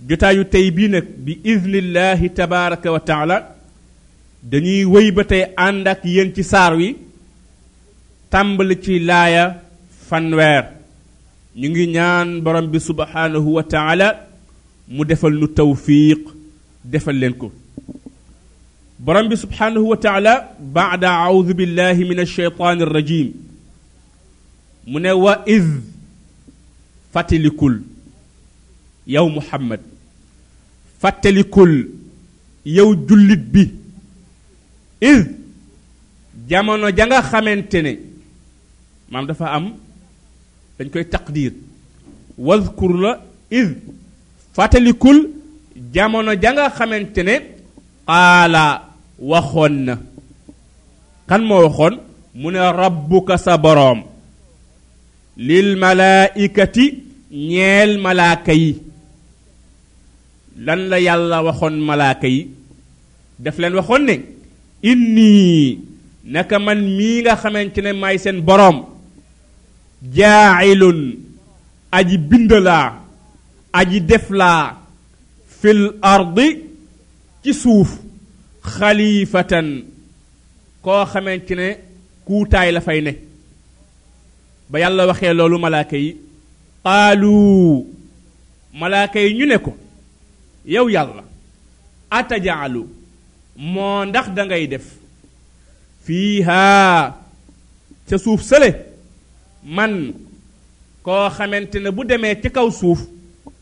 jotaayu tey bii nag bi iznillahi tabaraka wa taala dañuy wéy ba tey ànd ak yéen ci saar wi tàmbali ci laaya fanweer ñu ngi ñaan borom bi subhanahu wa taala mu defal nu tawfiq defal leen ko borom bi subhanahu wa taala baada audu billahi min alsheytaan alrajim mu ne wa id fàttalikul yow muhammad fàttalikul yow jullit bi id jamono ja nga xamante ne maam dafa am dañ koy taqdir wazkur la id fàttalikul jamono ja nga xamante ne qaala waxoon na kan moo waxoon mu ne rabbuka sa boroom lil malaaikati ñeel malaaka yi lan la yàlla waxoon malaaka yi daf leen waxoon ne inni naka man mii nga xamante ne may seen boroom jaailun aji bind laa aji def laa fil ardi ci suuf xalifatan koo xamante ne kuutaay la fay ne ba yàlla waxee loolu malaaka yi qaalu malaaka yi ñu ne ko yow yàlla atajaalu moo ndax dangay def fiiha ca suuf sële man koo xamante ne bu demee ci kaw suuf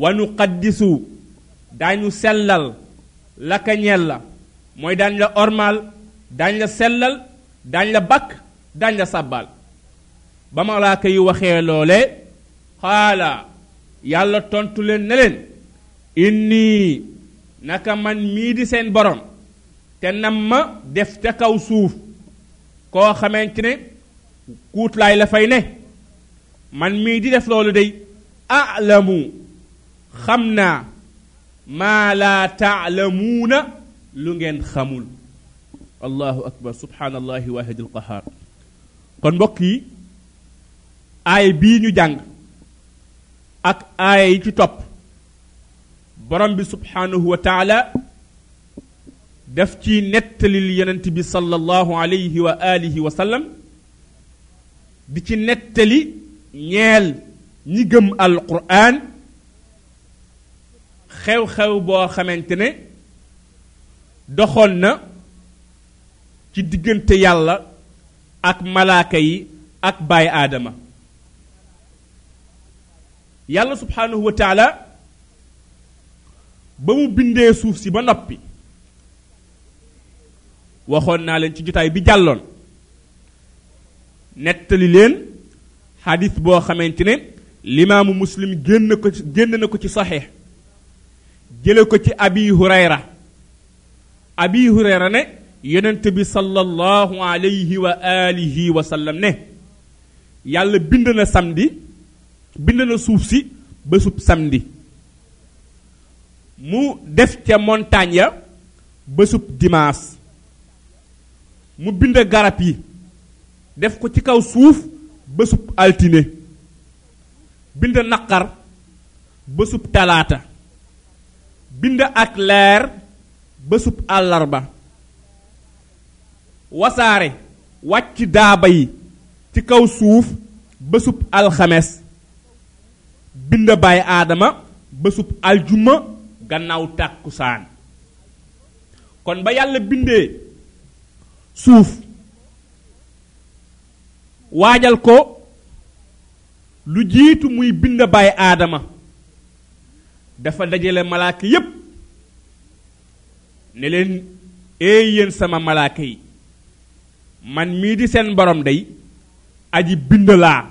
wa nu qaddisu daañu sellal laka ñeel la mooy daañ la ormaal daañ la sellal daañ la bakk daañ la sàbbaal ba malaaka yi waxee loole xaala yàlla tontu leen ne leen inni naka man mii di seen borom te nam ma def ca kaw suuf koo xamante ne kuutlaay la fay ne man mii di def loolu day alamu xam naa maa laa taalamuuna lu ngeen xamul allahu akbar subhaanallahi waahidil qahaar kon mbokk yi aay bii ñu jàng ak aaya yi ci topp borom bi subhaanahu wa taala daf ci nettalil yonent bi sallallahu alayhi wa alihi wa sallam di ci nettali ñeel ñi gëm alquran xew-xew boo xamante ne doxoon na ci diggante yàlla ak malaaka yi ak baay aadama yàlla subhaanahu wa taala ba mu bindee suuf si ba noppi waxoon naa leen ci jotaay bi jàlloon nettali leen xadis boo xamante ne limaamu muslim génn ko ci génn na ko ci saxiix jële ko ci abi hurayra abi hurayra ne yonent bi sallallahu alayhi wa alihi wa sallam ne yàlla bind na samedi bind na suuf si bésub samedi mu def ca montagne ya bésub dimanche mu bind garab yi def ko ci kaw suuf bésub altine bind naqar bésub talaata bind ak leer bésub àllarba wasaare wàcc daaba yi ci kaw suuf bésub alxames bind baay aadama bésub aljuma gannaaw tàkkusaan kon ba yàlla bindee suuf waajal ko lu jiitu muy bind baay aadama dafa dajale malaaka yépp ne leen eey yéen sama malaaka yi man mii di seen borom day aji bind laa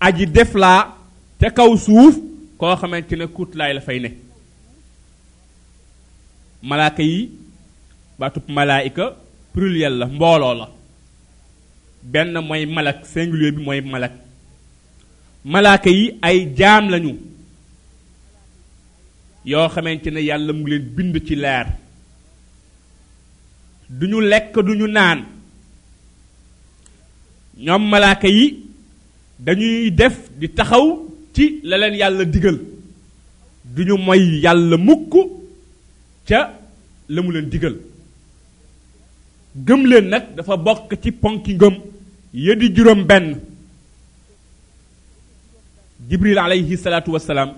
aji def laa te kaw suuf koo xamante ne kuutlaay la fay ne malaaka yi baatub malaayika pluriel la mbooloo la benn mooy malak singulier bi mooy malak malaaka yi ay jaam lañu yoo xamante ne yàlla mu ngi leen bind ci leer duñu lekk duñu naan ñoom malaaka yi dañuy def di taxaw ci la leen yàlla digal duñu moy yàlla mukk ca la mu leen digal gëm leen nag dafa bokk ci ponki ngëm ya di juróom benn jibril alayhi salaatu wasalaam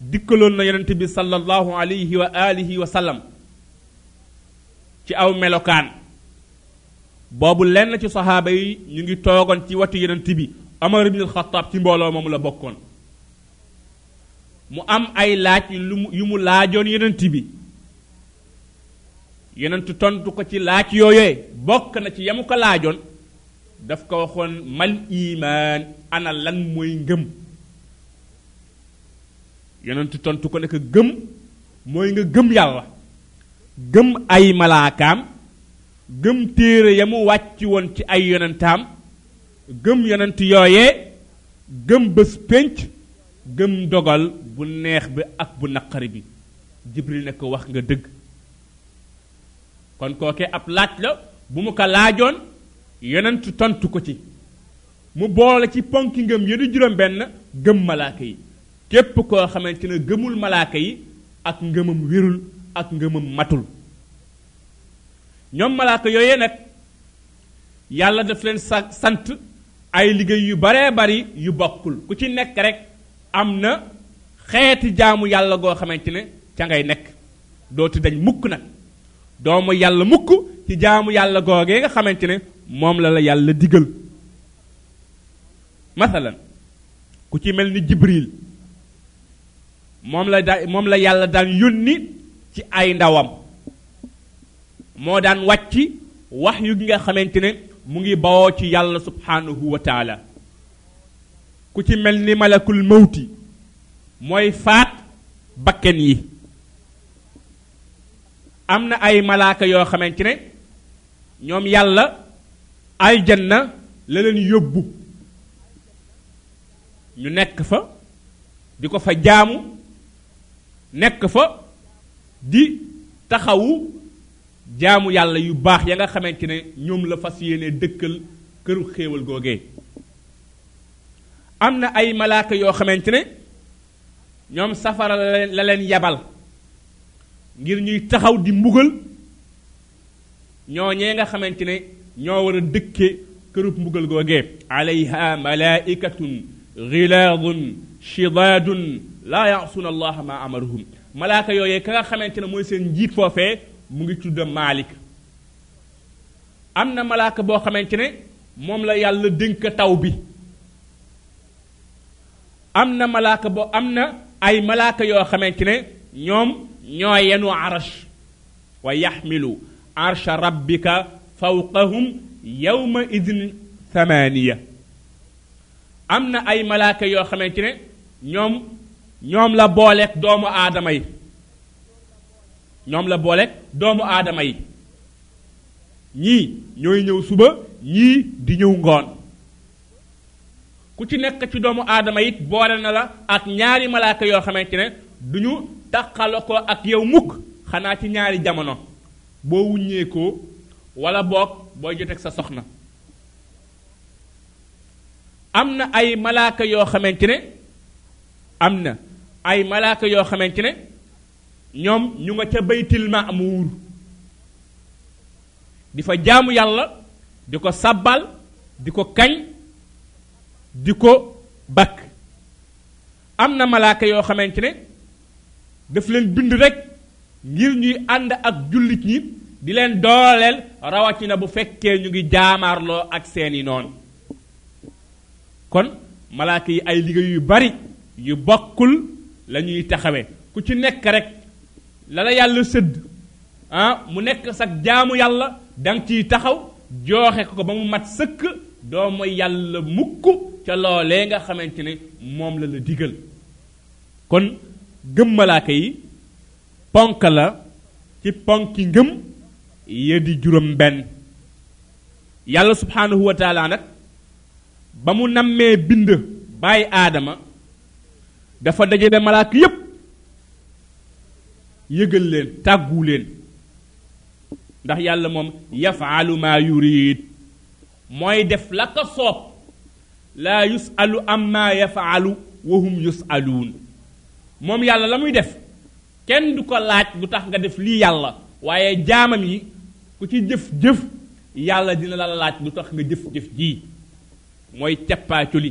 dikkaloon na yonent bi sallallahu alayhi wa alihi wa sallam ci aw melokaan boobu lenn ci saxaaba yi ñu ngi toogoon ci watu yenent bi Omar ibn al-Khattab ci mbooloo moomu la bokkoon mu am ay laaj lu mu yu mu laajoon yenent bi yenent tontu ko ci laaj yooyee bokk na ci yamu ko laajoon daf ko waxoon mal imaan ana lan mooy ngëm yenent tontu ko ne ko gëm mooy nga gëm yàlla gëm ay malaakaam gëm téere ya mu wàcc woon ci ay yonentaam gëm yonent yooyee gëm bés pénc gëm dogal bu neex bi ak bu naqari bi jibril ne ko wax nga dëgg kon kooke ab laaj la bu mu ko laajoon yonent tontu ko ci mu boole ci ponki ngëm ya di juróom benn gëm malaaka yi képp koo xamante ne gëmul malaaka yi ak ngëmam wérul ak ngëmam matul ñoom malaaka yooyee nag yàlla daf leen sa sant ay liggéey yu baree bari yu bokkul ku ci nekk rek am na xeeti jaamu yàlla goo xamante ne ca ngay nekk dootu dañ mukk nag doomu yàlla mukk ci jaamu yàlla googee nga xamante ne moom la la yàlla digal masalan ku ci mel ni jibril moom la da moom la yàlla daan yónni ci ay ndawam moo daan wàcc wax yu gi nga xamante ne mu ngi bawoo ci yàlla subhaanahu wa taala ku ci mel ni malakul mawti mooy faat bakken yi am na ay malaaka yoo xamante ne ñoom yàlla aljanna la leen yóbbu ñu nekk fa di ko fa jaamu nekk fa di taxawu jaamu yàlla yu baax ya nga xamante ne ñoom la fas yéene dëkkal këru xéewal googee am na ay malaaka yoo xamante ne ñoom safara la leen yabal ngir ñuy taxaw di mbugal ñooñee nga xamante ne ñoo war a dëkke kërub mbugal googee alayha malaikatun gilaadun shidaadun laa yaasuuna allaha ma amarahum malaaka yooyee ka nga xamante ne mooy seen njiit foofee mu ngi tudd maalik am na malaaka boo xamante ne moom la yàlla dénk taw bi am na malaaka boo am na ay malaaka yoo xamante ne ñoom ñoo yenu arash wa yaxmilu arsha rabbika fawqahum yawma idin thamaniya am na ay malaaka yoo xamante ne ñoom ñoom la booleeg doomu aadama yi ñoom la booleeg doomu aadama yi ñii ñooy ñëw suba ñii di ñëw ngoon ku ci nekk ci doomu aadama it boole na la ak ñaari malaaka yoo xamante ne du ñu taqala ko ak yow mukk xanaa ci ñaari jamono boo wuññee ko wala boog booy joteeg sa soxna am na ay malaaka yoo xamante ne am na ay malaaka yoo xamante ne ñoom ñu nga ca baytil maamuur di fa jaamu yàlla di ko sàbbal di ko kañ di ko bakk am na malaaka yoo xamante ne daf leen bind rek ngir ñuy ànd ak jullit ñi di leen dooleel rawatina bu fekkee ñu ngi jaamaarloo ak seeni noonu kon malaaka yi ay liggéey yu bari yu bokkul la ñuy taxawee ku ci nekk rek la la yàlla sëdd ah mu nekk sag jaamu yàlla danga ciy taxaw jooxe ko ba mu mat sëkk doo mooy yàlla mukk ca loolee nga xamante ne moom la la digal kon gëm malaaka yi ponk la ci ponki ngëm ya di juróom benn yàlla subhaanahu wa taala nag ba mu nammee bind bàyyi aadama dafa dajale malaaka yépp yëgal leen tàggu leen ndax yàlla moom yafalu ma yurid mooy def la ko soob laa yusalu amma yafalu wa hum yusaluun moom yàlla la muy def kenn du ko laaj lu tax nga def lii yàlla waaye jaamam yi ku ci jëf-jëf yàlla dina la laaj lu tax nga jëf-jëf jii mooy cappaaculi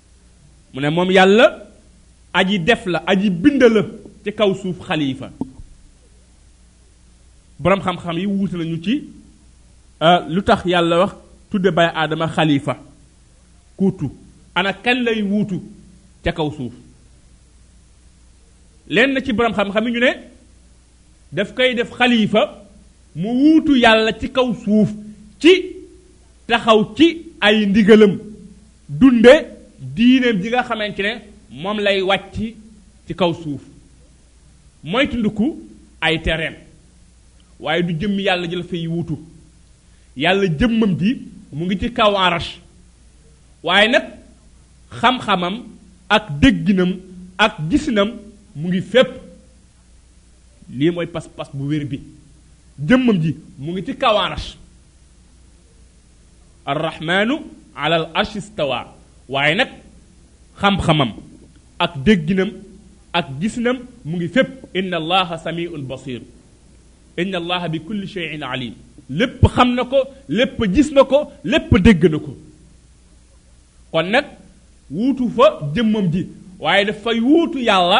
mu ne moom yàlla aji def la aji bind la ci kaw suuf xalifa boroom xam-xam yi wuute nañu ci euh, lu tax yàlla wax tudde bay aadama xalifa kuutu ana kan lay wuutu ca kaw suuf leen na ci boroom xam-xam yi ñu ne daf koy def xalifa mu wuutu yàlla ci kaw suuf ci taxaw ci ay ndigalam dunde diineem ji nga xamante ne moom lay wàcc ci kaw suuf mooy tunduku ay tereem waaye du jëmm yàlla ji la fay wuutu yàlla jëmmam ji mu ngi ci kaw arash waaye nag xam-xamam ak dégginam ak gisinam mu ngi fépp lii mooy pas-pas bu wér bi jëmmam ji mu ngi ci kaw arash arrahmaanu ala al arsh istawa waaye nag xam-xamam ak dégginam ak gisnam mu ngi fépp inna allaha samiun basir inna allaha bi kulli cheyin alim lépp xam na ko lépp gis na ko lépp dégg na ko kon nag wuutu fa jëmmam ji waaye dafay wuutu yàlla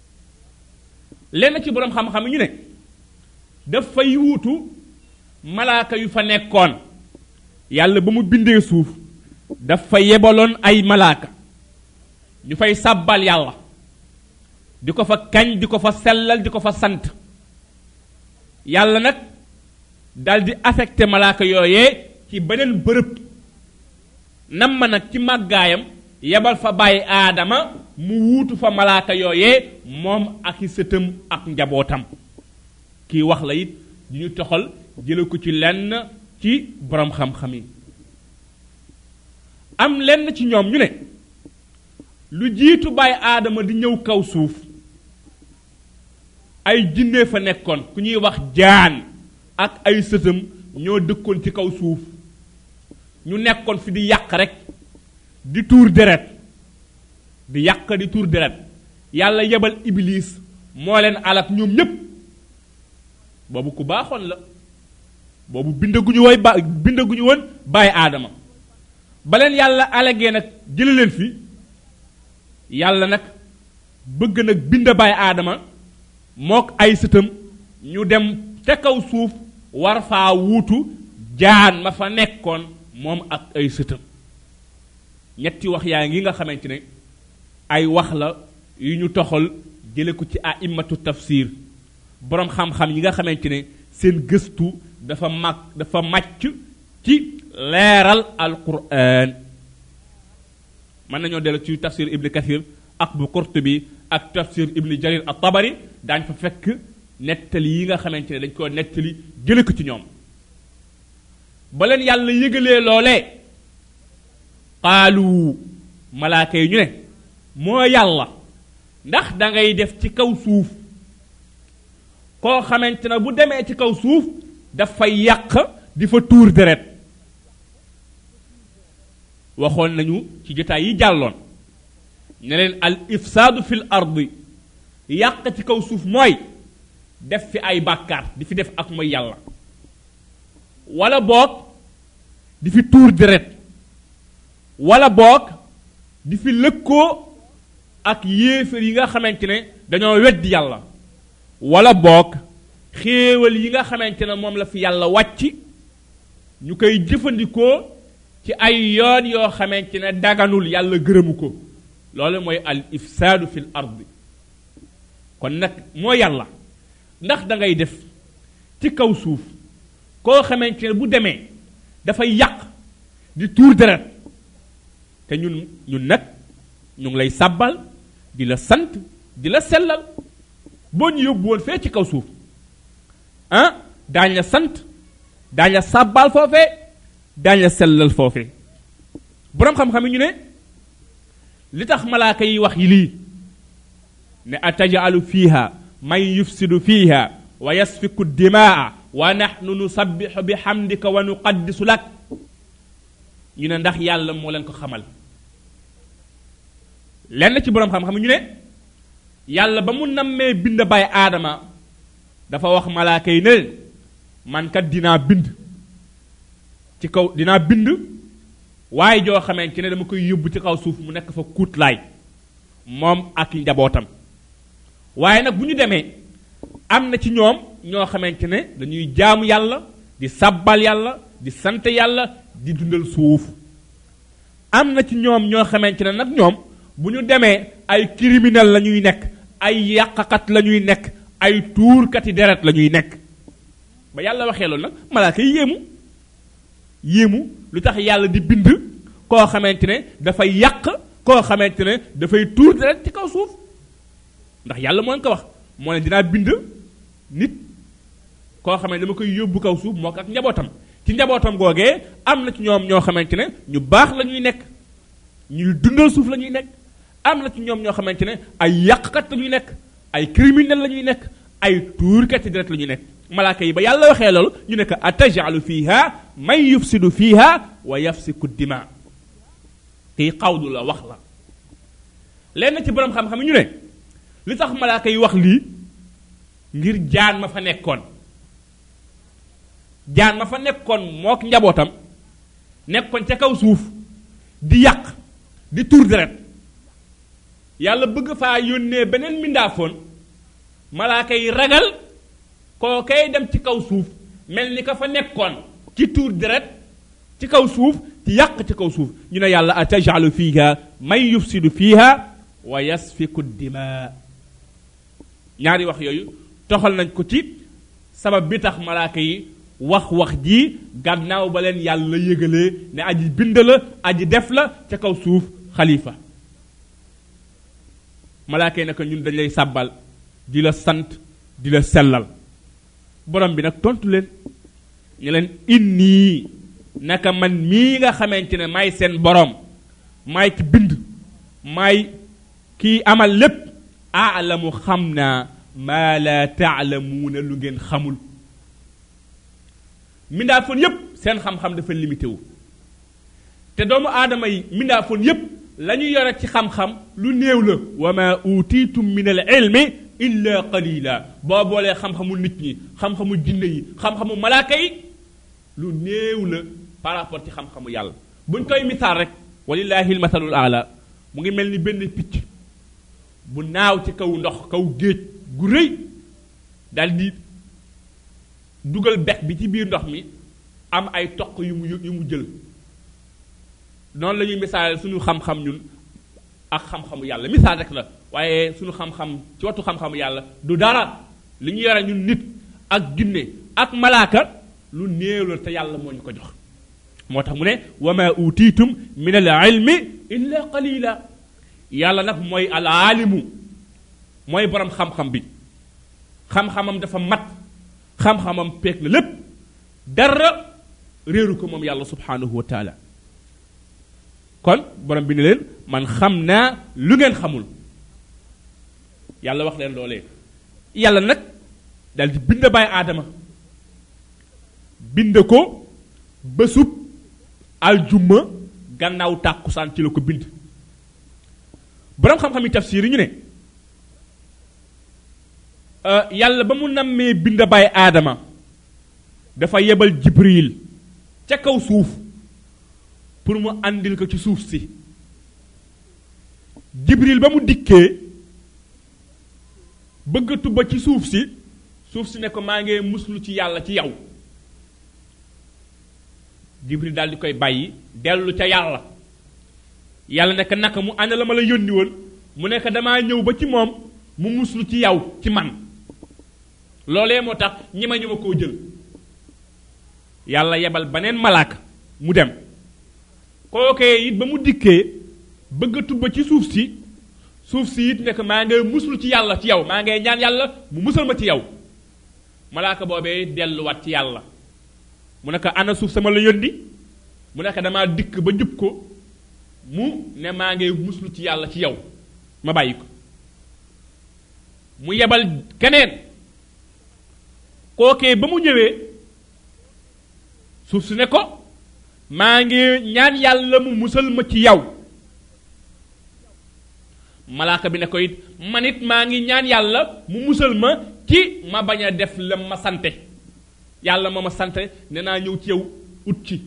lenn ci boroom xam-xam ñu ne dafay wuutu malaaka yu fa nekkoon yàlla ba mu bindee suuf dafa yebaloon ay malaaka ñu fay sàbbal yàlla di ko fa kañ di ko fa sellal di ko fa sant yàlla nag daldi affecté malaaka yooyee ci beneen bërëb nam ma nag ci màggaayam yebal fa bàyyi aadama mu wuutu fa malaaka yooyee moom ak i sëtam ak njabootam kii wax la it di ñu toxal jële ko ci lenn ci boroom xam-xam yi am lenn ci ñoom ñu ne lu jiitu bàyyi aadama di ñëw kaw suuf ay jinne fa nekkoon ku ñuy wax jaan ak ay sëtam ñoo dëkkoon ci kaw suuf ñu nekkoon fi di yàq rek di tuur deret di yàq di tuur deret yàlla yebal iblis moo leen alak ñoom ñépp boobu ku baaxoon la boobu bindaguñu woy ba bindaguñu woon bàyyi aadama ba leen yàlla alagee nag jële leen fi yàlla nag bëgg nag bind baay aadama mook ay sëtam ñu dem ca kaw suuf war faa wuutu jaan ma fa nekkoon moom ak ay sëtam ñetti wax yaa ngi nga xamante ne ay wax la yu ñu toxal jële ko ci a immatu tafsir boroom xam-xam yi nga xamante ne seen gëstu dafa mag dafa màcc ci leeral alquran mën nañoo dellu ci tafsir ibni kathir ak bu qurtubi ak tafsir ibni jarir at tabari daañ fa fekk nettali yi nga xamante ne dañ koo nettali jële ko ci ñoom ba leen yàlla yëgalee loolee qaalu malaaka yi ñu ne moo yàlla ndax da ngay def ci kaw suuf koo xamante ne bu demee ci kaw suuf dafay yàq di fa tuur deret waxoon nañu ci jotaay yi jàlloon ne leen al ifsaadu fil ardi yàq ci kaw suuf mooy def fi ay bàkkaar di fi def ak mooy yàlla wala boog di fi tuur deret wala boog di fi lëkkoo ak yéefar yi nga xamante ne dañoo weddi yàlla wala boog xéewal yi nga xamante ne moom la fi yàlla wàcc ñu koy jëfandikoo ci ay yoon yoo xamante ne daganul yàlla gërëmu ko loolu mooy al ifsaadu fil ardi kon nag moo yàlla ndax da ngay def ci kaw suuf koo xamante ne bu demee dafay yàq di tuur deret te ñun ñun nag ñu ngi lay sàbbal di la sant di la sellal boo ñu yóbbu woon fee ci kaw suuf ah daañ la sant daañ la sàbbaal foofee daañ la sellal foofee boroom xam-xam yi ñu ne li tax malaaka yi wax yi lii ne atajalu fiiha man yufsidu fiiha wa yasfiku dimaa wa nahnu nusabbixu bi xamdika wa nuqaddisu lak ñu ne ndax yàlla moo leen ko xamal lenn ci boroom xam-xam ñu ne yàlla ba mu nammee bind bay aadama dafa wax malaaka yi ne leen man kat dinaa bind ci kaw dinaa bind waaye joo xamante ne dama koy yóbbu ci kaw suuf mu nekk fa kuutlaay moom ak njabootam waaye nag bu ñu demee am na ci ñoom ñoo xamante ne dañuy jaamu yàlla di sàbbal yàlla di sant yàlla di dundal suuf am na ci ñoom ñoo xamante ne nag ñoom bu ñu demee ay criminel la ñuy nekk ay yàqakat la ñuy nekk ay tuurkati deret la ñuy nekk ba yàlla waxee loolu nag malaaka yi yéemu yéemu lu tax yàlla di bind koo xamante ne dafay yàq koo xamante ne dafay tuur deret ci kaw suuf ndax yàlla moo leen ko wax moo leen dinaa bind nit koo xamee dama koy yóbbu kaw suuf moo ko ak njabootam ci njabootam googee am na ci ñoom ñoo xamante ne ñu baax la ñuy nekk ñuy dundal suuf la ñuy nekk am na ci ñoom ñoo xamante ne ay yàqkat la ñuy nekk ay criminel la ñuy nekk ay tuurkat deret la ñuy nekk malaaka yi ba yàlla waxee loolu ñu ne ko atajalu fiha man yufsidu fiha wa yafsiku dima kii xawlu la wax la lenn ci borom xam-xam ñu ne li tax malaaka yi wax lii ngir jaan ma fa nekkoon jaan ma fa nekkoon mook njabootam nekkoon ca kaw suuf di yàq di tur deret yàlla bëgg faa yónnee beneen mindaafoon malaaka yi ragal koo kay dem ci kaw suuf mel ni ka fa nekkoon ci tuur deret ci kaw suuf ci yàq ci kaw suuf ñu ne yàlla atajalu fiiha man yufsidu fiiha wa yasfiku dima ñaari wax yooyu toxal nañ ko ci sabab bi tax malaaka yi wax wax ji gànnaaw ba leen yàlla yëgalee ne aji bind la aji def la ca kaw suuf xalifa malaaka yi naka ñun dañ lay sàbbal di la sant di la sellal borom bi nag tontu leen ñu leen innii naka man mii nga xamante ne maay seen borom maay ki bind maay kii amal lépp aalamu xam naa maa laa taalamuuna lu ngeen xamul mindaa fon yépp seen xam-xam dafa limité wu te doomu aadama yi mindaafoon yépp la ñu yore ci xam-xam lu néew la wa ma utiitum min al ilmi illa qalila boo boolee xam-xamu nit ñi xam-xamu jinne yi xam-xamu malaaka yi lu néew la par rapport ci xam-xamu yàlla buñ koy misaal rek walillahi al masalul ala mu ngi mel ni benn picc bu naaw ci kaw ndox kaw géej gu rëy daldi dugal bex bi ci biir ndox mi am ay toq yu mu yu mu jël noonu la ñuy misaal suñu xam-xam ñun ak xam-xamu yàlla misaal rek la waaye suñu xam-xam ci wattu xam-xamu yàlla du dara li ñu yore ñun nit ak ginne ak malaaka lu néew la te yàlla moo ñu ko jox moo tax mu ne wa ma utiitum min al ilmi illa qalila yàlla nag mooy al aalimu mooy borom xam-xam bi xam-xamam dafa mat xam-xamam peeg na lépp dara réeru ko moom yàlla subhaanahu wa taala kon borom bi ne leen man xam naa lu ngeen xamul yàlla wax leen loolee yàlla nag dal di bind baay aadama bind ko bésub aljuma gannaaw tàkkusaan ci la ko bind boroom xam-xam yi tafsiir yi ñu ne euh, yàlla ba mu nammee bind baay aadama dafa yebal jibril ca kaw suuf pour mu àndil ko ci suuf si jibril ba mu dikkee bëgg tubba ci suuf si suuf si ne ko maa ngi muslu ci yàlla ci yow jibril daal di koy bàyyi dellu ca yàlla yàlla nekk naka mu ana la ma la yónni woon mu nekk damaa ñëw ba ci moom mu muslu ci yow ci man loolee moo tax ñi ma ñu ma koo jël yàlla yebal beneen malaaka mu dem kookee it ba mu dikkee bëgg a tubba ci suuf si suuf si it nekk maa ngay muslu ci yàlla ci yow maa ngay ñaan yàlla mu musal ma ci yow malaaka boobee delluwaat ci yàlla mu ne ko ana suuf sama la yónni mu ne ko damaa dikk ba jub ko mu ne maa ngay muslu ci yàlla ci yow ma bàyyi ko mu yebal keneen kookee ba mu ñëwee suuf si ne ko maa ngi ñaan yàlla mu musal ma ci yow malaaka bi ne ko it man it maa ngi ñaan yàlla mu musal ma ci ma bañ a def la ma sante yàlla ma ma sante ne naa ñëw ci yow ut ci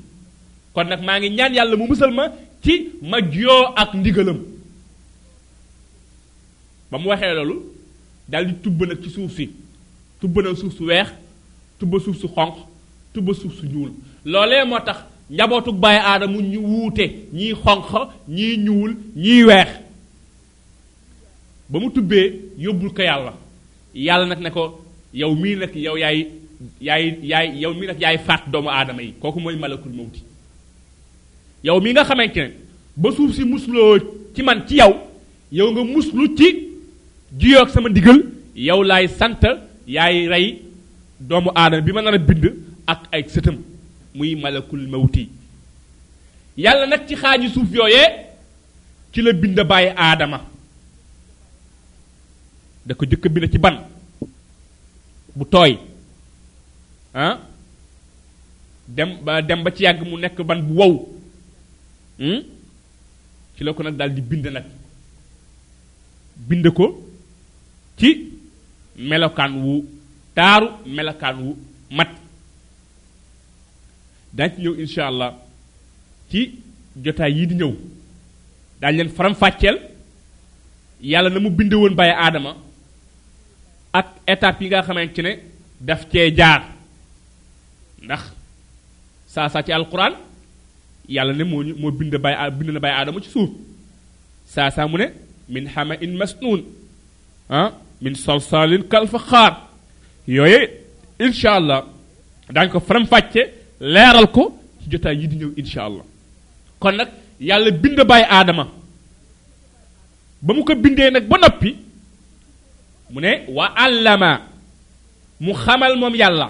kon nag maa ngi ñaan yàlla mu musal ma ci ma joo ak ndigalam ba mu waxee loolu daal di tubb nag ci suuf si tubb na suuf su weex tubb suuf su xonq tubb suuf su ñuul loolee moo tax njabootug bàyyi aadama ñu wuute ñii xonq ñii ñuul ñii weex ba mu tubbee yóbbul ko yàlla yàlla nag ne ko yow mii nag yow yaay yaay yaay yow mii nag yaay faat doomu aadama yi kooku mooy malakul mawti yow mi nga xamante ne ba suuf si musloo ci man ci yow yow nga muslu ci juyoog sama ndigal yow laay sant yaay rey doomu aadama bi ma nar a bind ak ay sëtam muy malakul mawti yàlla nag ci xaaju suuf yooyee ci la bind bàyyi aadama da ko jëkk bind ci ban bu tooy ah dem ba dem ba ci yàgg mu nekk ban bu wow ci la ko nag daal di bind nag bind ko ci melokaan wu taaru melokaan wu mat daañ ci ñëw incha allah ci jotaay yi di ñëw daañ leen faram fàcceel yàlla na mu bind woon bàyyi aadama ak étape yi nga xamante ne daf cee jaar ndax saa saa ci alquran yàlla ne moo ñu moo bind bay bind na bay aadama ci suuf saa saa mu ne min xama in masnuun ah min salsalin kal fa xaar yooye incha allah daañ ko faram fàcce leeral ko ci jotaay yi di ñëw incha allah kon nag yàlla bind bàyyi aadama ba mu ko bindee nag ba noppi mu ne wa allama mu xamal moom yàlla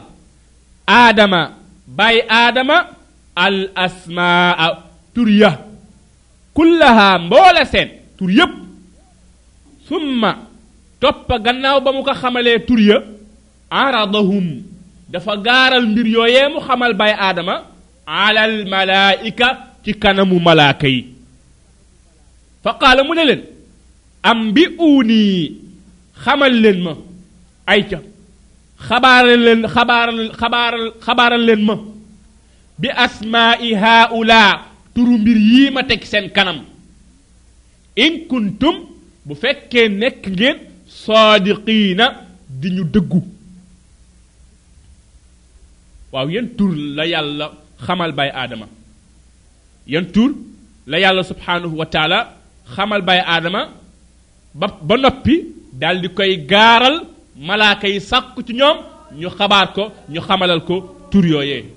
aadama bàyyi aadama al asmaa tur ya kullaha mboole seen tur yépp summa toppa gannaaw ba mu ko xamalee tur ya aradahum dafa gaaral mbir yooyee mu xamal bay aadama alal malaayika ci kanamu malaaka yi fa qaala mu ne leen am bi uunii xamal leen ma ayca xabaaral leen xabaaral xabaaral xabaaral leen ma bi asmaa'i haula turu mbir yii ma teg seen kanam in kuntum bu fekkee nekk ngeen saadiqiina di ñu dëggu waaw yan tur la yàlla xamal bay aadama yan tur la yàlla subhaanahu wa taala xamal bay aadama ba ba noppi daal di koy gaaral malaaka yi sàkku ci ñoom ñu xabaar ko ñu xamalal ko tur yooyee